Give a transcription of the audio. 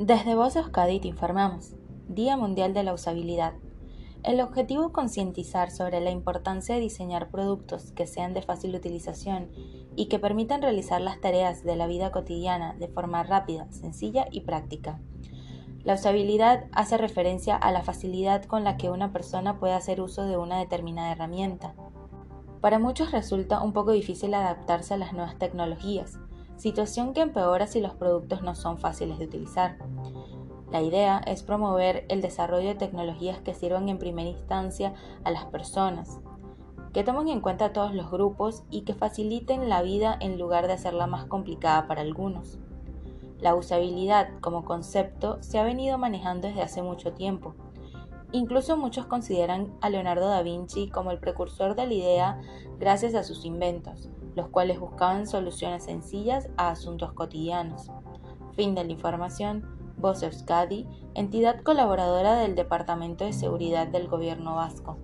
Desde Voz Euskadi te informamos. Día Mundial de la Usabilidad. El objetivo es concientizar sobre la importancia de diseñar productos que sean de fácil utilización y que permitan realizar las tareas de la vida cotidiana de forma rápida, sencilla y práctica. La usabilidad hace referencia a la facilidad con la que una persona puede hacer uso de una determinada herramienta. Para muchos resulta un poco difícil adaptarse a las nuevas tecnologías, situación que empeora si los productos no son fáciles de utilizar. La idea es promover el desarrollo de tecnologías que sirvan en primera instancia a las personas, que tomen en cuenta a todos los grupos y que faciliten la vida en lugar de hacerla más complicada para algunos. La usabilidad como concepto se ha venido manejando desde hace mucho tiempo. Incluso muchos consideran a Leonardo da Vinci como el precursor de la idea gracias a sus inventos, los cuales buscaban soluciones sencillas a asuntos cotidianos. Fin de la información. Voz Euskadi, entidad colaboradora del Departamento de Seguridad del Gobierno Vasco.